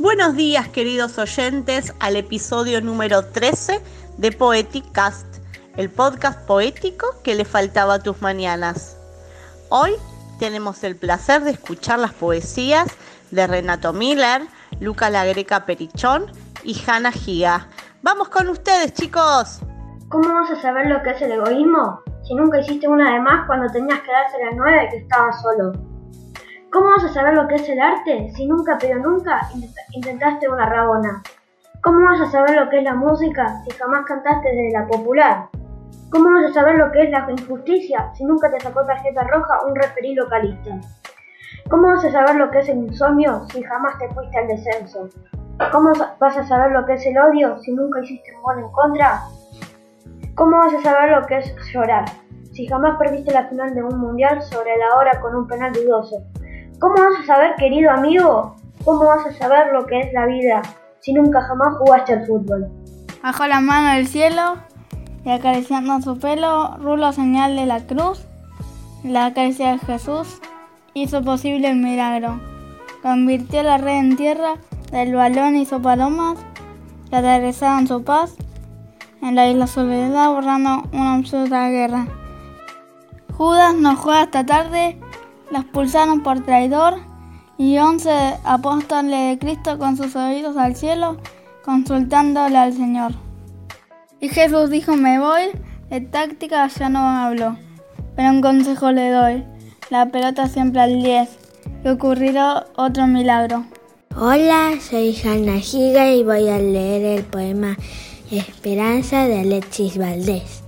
Buenos días queridos oyentes al episodio número 13 de Poetic Cast, el podcast poético que le faltaba a tus mañanas. Hoy tenemos el placer de escuchar las poesías de Renato Miller, Luca La Greca Perichón y Hanna Giga. Vamos con ustedes chicos. ¿Cómo vas a saber lo que es el egoísmo si nunca hiciste una de más cuando tenías que darse las nueve que estabas solo? ¿Cómo vas a saber lo que es el arte si nunca, pero nunca intentaste una rabona? ¿Cómo vas a saber lo que es la música si jamás cantaste desde la popular? ¿Cómo vas a saber lo que es la injusticia si nunca te sacó tarjeta roja un referí localista? ¿Cómo vas a saber lo que es el insomnio si jamás te fuiste al descenso? ¿Cómo vas a saber lo que es el odio si nunca hiciste un gol en contra? ¿Cómo vas a saber lo que es llorar si jamás perdiste la final de un mundial sobre la hora con un penal dudoso? ¿Cómo vas a saber, querido amigo? ¿Cómo vas a saber lo que es la vida si nunca jamás jugaste al fútbol? Bajó la mano del cielo y acariciando su pelo, rulo señal de la cruz, la caricia de Jesús hizo posible el milagro. Convirtió la red en tierra, del balón hizo palomas, que aterrizaron su paz en la isla Soledad borrando una absurda guerra. Judas no juega esta tarde la expulsaron por traidor y once apóstoles de Cristo con sus oídos al cielo consultándole al Señor. Y Jesús dijo, me voy, de táctica ya no hablo, pero un consejo le doy, la pelota siempre al 10, que ocurrirá otro milagro. Hola, soy Hanna Giga y voy a leer el poema Esperanza de Alexis Valdés.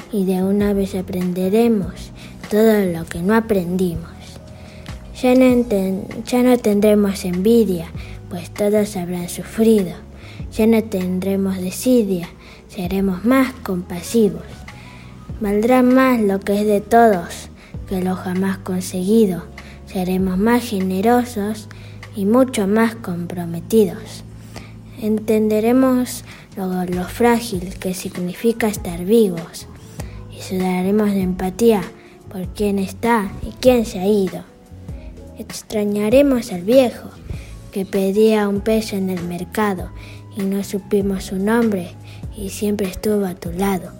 y de una vez aprenderemos todo lo que no aprendimos. Ya no, ya no tendremos envidia, pues todos habrán sufrido. Ya no tendremos desidia, seremos más compasivos. Valdrá más lo que es de todos que lo jamás conseguido. Seremos más generosos y mucho más comprometidos. Entenderemos lo, lo frágil que significa estar vivos sudaremos de empatía por quién está y quién se ha ido. Extrañaremos al viejo que pedía un peso en el mercado y no supimos su nombre y siempre estuvo a tu lado.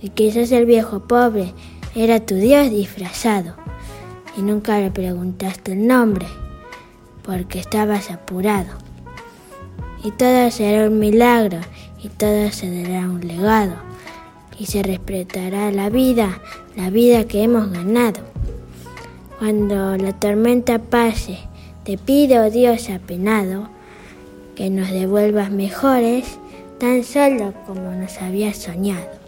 Y quizás el viejo pobre era tu Dios disfrazado y nunca le preguntaste el nombre porque estabas apurado. Y todo será un milagro y todo se dará un legado y se respetará la vida, la vida que hemos ganado. Cuando la tormenta pase, te pido, Dios apenado, que nos devuelvas mejores, tan solo como nos habías soñado.